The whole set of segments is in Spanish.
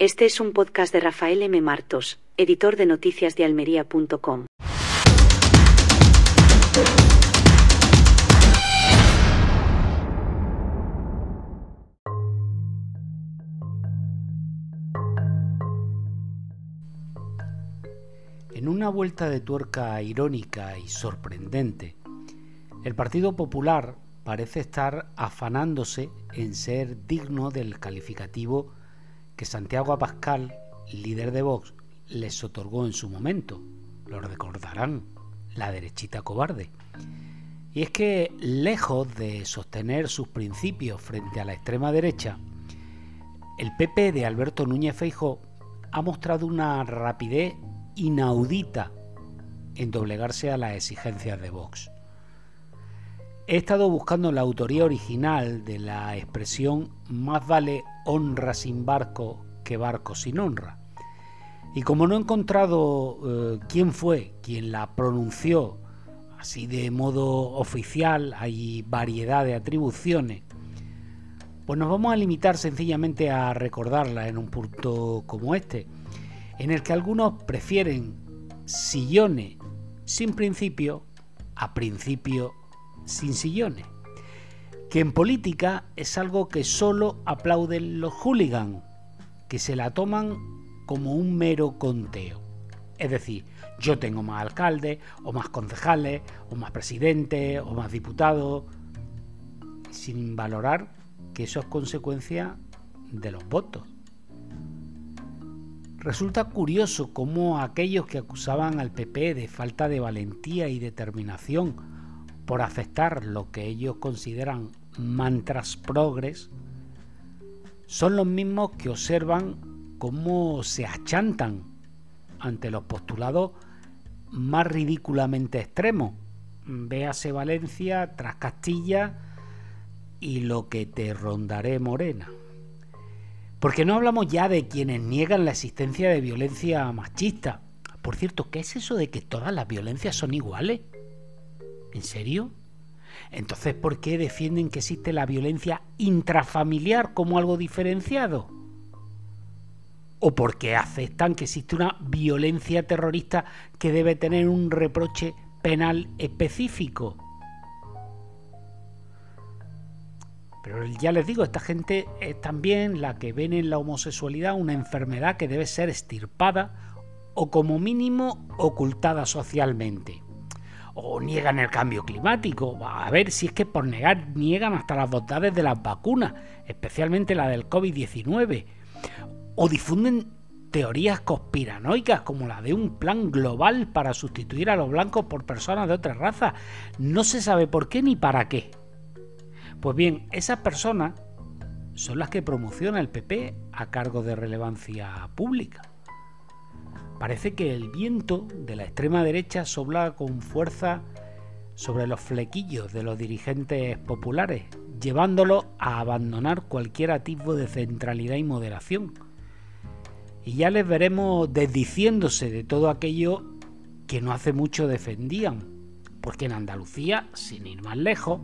Este es un podcast de Rafael M. Martos, editor de noticias de almería.com. En una vuelta de tuerca irónica y sorprendente, el Partido Popular parece estar afanándose en ser digno del calificativo que Santiago Abascal, líder de Vox, les otorgó en su momento. Lo recordarán, la derechita cobarde. Y es que, lejos de sostener sus principios frente a la extrema derecha, el PP de Alberto Núñez Feijóo ha mostrado una rapidez inaudita en doblegarse a las exigencias de Vox. He estado buscando la autoría original de la expresión más vale honra sin barco que barco sin honra. Y como no he encontrado eh, quién fue quien la pronunció así de modo oficial, hay variedad de atribuciones, pues nos vamos a limitar sencillamente a recordarla en un punto como este, en el que algunos prefieren sillones sin principio a principio sin sillones. Que en política es algo que solo aplauden los hooligans, que se la toman como un mero conteo. Es decir, yo tengo más alcaldes, o más concejales, o más presidentes, o más diputados, sin valorar que eso es consecuencia de los votos. Resulta curioso cómo aquellos que acusaban al PP de falta de valentía y determinación por aceptar lo que ellos consideran mantras progres, son los mismos que observan cómo se achantan ante los postulados más ridículamente extremos. Véase Valencia tras Castilla y lo que te rondaré morena. Porque no hablamos ya de quienes niegan la existencia de violencia machista. Por cierto, ¿qué es eso de que todas las violencias son iguales? ¿En serio? Entonces, ¿por qué defienden que existe la violencia intrafamiliar como algo diferenciado? ¿O por qué aceptan que existe una violencia terrorista que debe tener un reproche penal específico? Pero ya les digo, esta gente es también la que ven en la homosexualidad una enfermedad que debe ser estirpada o como mínimo ocultada socialmente o niegan el cambio climático. A ver si es que por negar niegan hasta las bondades de las vacunas, especialmente la del COVID-19. O difunden teorías conspiranoicas como la de un plan global para sustituir a los blancos por personas de otra raza. No se sabe por qué ni para qué. Pues bien, esas personas son las que promociona el PP a cargo de relevancia pública. Parece que el viento de la extrema derecha sopla con fuerza sobre los flequillos de los dirigentes populares, llevándolos a abandonar cualquier atisbo de centralidad y moderación. Y ya les veremos desdiciéndose de todo aquello que no hace mucho defendían, porque en Andalucía, sin ir más lejos,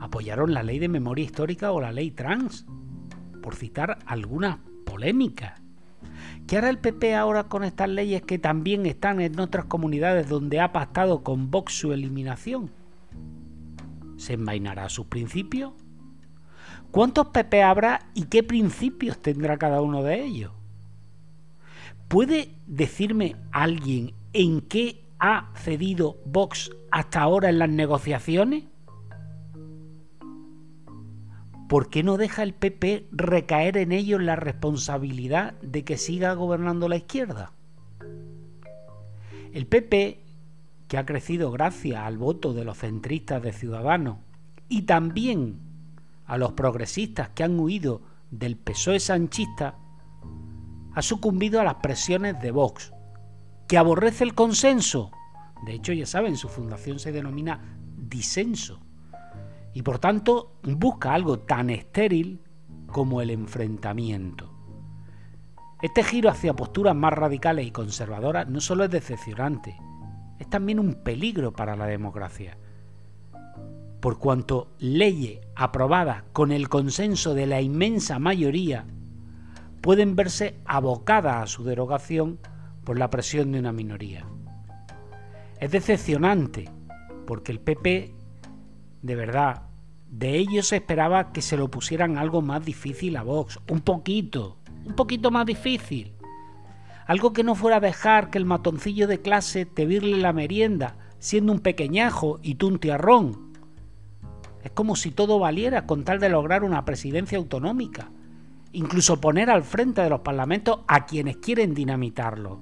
apoyaron la ley de memoria histórica o la ley trans, por citar algunas polémicas ¿Qué hará el PP ahora con estas leyes que también están en otras comunidades donde ha pactado con Vox su eliminación? ¿Se envainará sus principios? ¿Cuántos PP habrá y qué principios tendrá cada uno de ellos? ¿Puede decirme alguien en qué ha cedido Vox hasta ahora en las negociaciones? ¿Por qué no deja el PP recaer en ellos la responsabilidad de que siga gobernando la izquierda? El PP, que ha crecido gracias al voto de los centristas de Ciudadanos y también a los progresistas que han huido del PSOE sanchista, ha sucumbido a las presiones de Vox, que aborrece el consenso. De hecho, ya saben, su fundación se denomina disenso y por tanto busca algo tan estéril como el enfrentamiento. Este giro hacia posturas más radicales y conservadoras no solo es decepcionante, es también un peligro para la democracia. Por cuanto leyes aprobadas con el consenso de la inmensa mayoría pueden verse abocadas a su derogación por la presión de una minoría. Es decepcionante, porque el PP, de verdad, de ellos esperaba que se lo pusieran algo más difícil a Vox, un poquito, un poquito más difícil. Algo que no fuera a dejar que el matoncillo de clase te virle la merienda, siendo un pequeñajo y tú un tiarrón. Es como si todo valiera con tal de lograr una presidencia autonómica, incluso poner al frente de los parlamentos a quienes quieren dinamitarlo.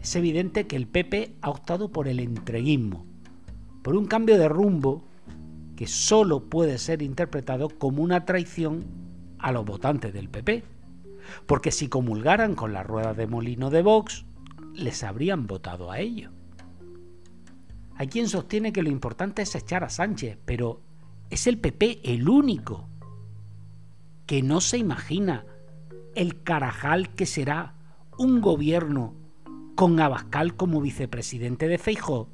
Es evidente que el PP ha optado por el entreguismo, por un cambio de rumbo que solo puede ser interpretado como una traición a los votantes del PP. Porque si comulgaran con la rueda de molino de Vox, les habrían votado a ellos. Hay quien sostiene que lo importante es echar a Sánchez, pero es el PP el único que no se imagina el carajal que será un gobierno con Abascal como vicepresidente de Feijóo